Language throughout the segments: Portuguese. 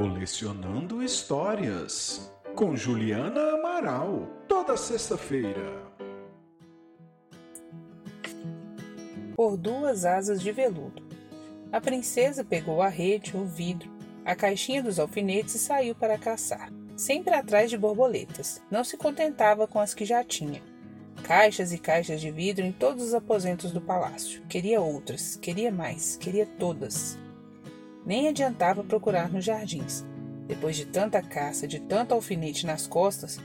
Colecionando Histórias, com Juliana Amaral, toda sexta-feira. Por duas asas de veludo. A princesa pegou a rede, o vidro, a caixinha dos alfinetes e saiu para caçar, sempre atrás de borboletas. Não se contentava com as que já tinha. Caixas e caixas de vidro em todos os aposentos do palácio. Queria outras, queria mais, queria todas. Nem adiantava procurar nos jardins. Depois de tanta caça, de tanto alfinete nas costas,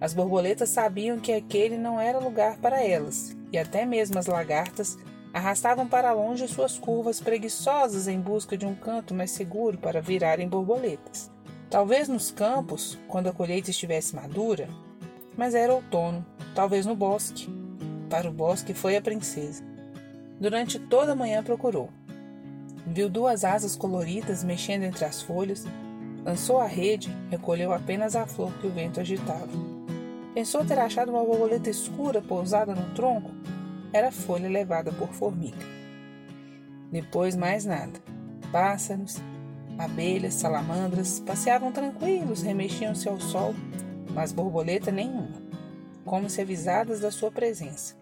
as borboletas sabiam que aquele não era lugar para elas, e até mesmo as lagartas arrastavam para longe suas curvas preguiçosas em busca de um canto mais seguro para virarem borboletas. Talvez nos campos, quando a colheita estivesse madura, mas era outono, talvez no bosque. Para o bosque foi a princesa. Durante toda a manhã procurou. Viu duas asas coloridas mexendo entre as folhas, lançou a rede, recolheu apenas a flor que o vento agitava. Pensou ter achado uma borboleta escura pousada no tronco? Era folha levada por formiga. Depois mais nada. Pássaros, abelhas, salamandras passeavam tranquilos, remexiam-se ao sol, mas borboleta nenhuma, como se avisadas da sua presença,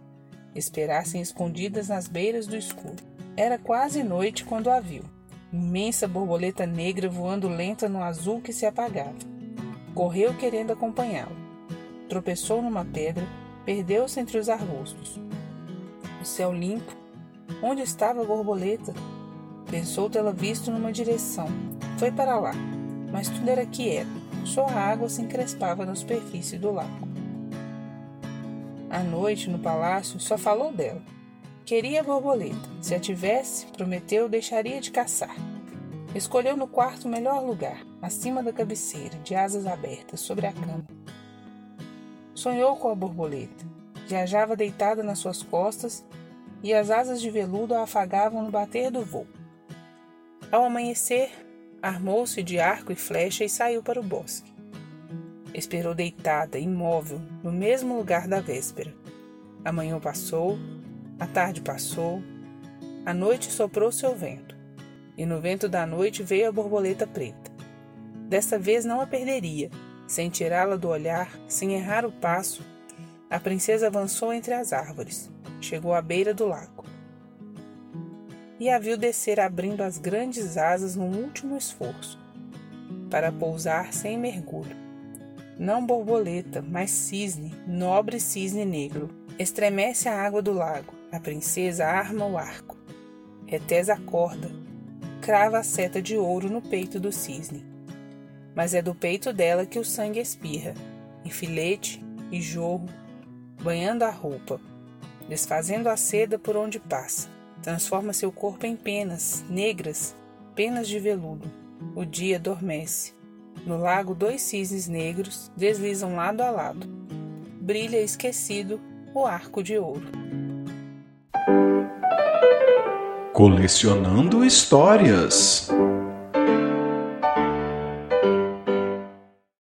esperassem escondidas nas beiras do escuro. Era quase noite quando a viu. Imensa borboleta negra voando lenta no azul que se apagava. Correu querendo acompanhá-lo. Tropeçou numa pedra, perdeu-se entre os arbustos. O céu limpo. Onde estava a borboleta? Pensou tê-la visto numa direção. Foi para lá, mas tudo era quieto. Só a água se encrespava na superfície do lago. À noite, no palácio, só falou dela. Queria a borboleta. Se a tivesse, prometeu, deixaria de caçar. Escolheu no quarto o melhor lugar, acima da cabeceira, de asas abertas, sobre a cama. Sonhou com a borboleta. Viajava deitada nas suas costas e as asas de veludo a afagavam no bater do voo. Ao amanhecer, armou-se de arco e flecha e saiu para o bosque. Esperou deitada, imóvel, no mesmo lugar da véspera. A manhã passou, a tarde passou, a noite soprou seu vento, e no vento da noite veio a borboleta preta. Desta vez não a perderia, sem tirá-la do olhar, sem errar o passo. A princesa avançou entre as árvores, chegou à beira do lago. E a viu descer abrindo as grandes asas num último esforço, para pousar sem mergulho. Não borboleta, mas cisne, nobre cisne negro. Estremece a água do lago, a princesa arma o arco, retesa a corda, crava a seta de ouro no peito do cisne. Mas é do peito dela que o sangue espirra, e filete e jorro, banhando a roupa, desfazendo a seda por onde passa. Transforma seu corpo em penas negras, penas de veludo. O dia adormece. No lago, dois cisnes negros deslizam lado a lado. Brilha esquecido o arco de ouro. Colecionando Histórias.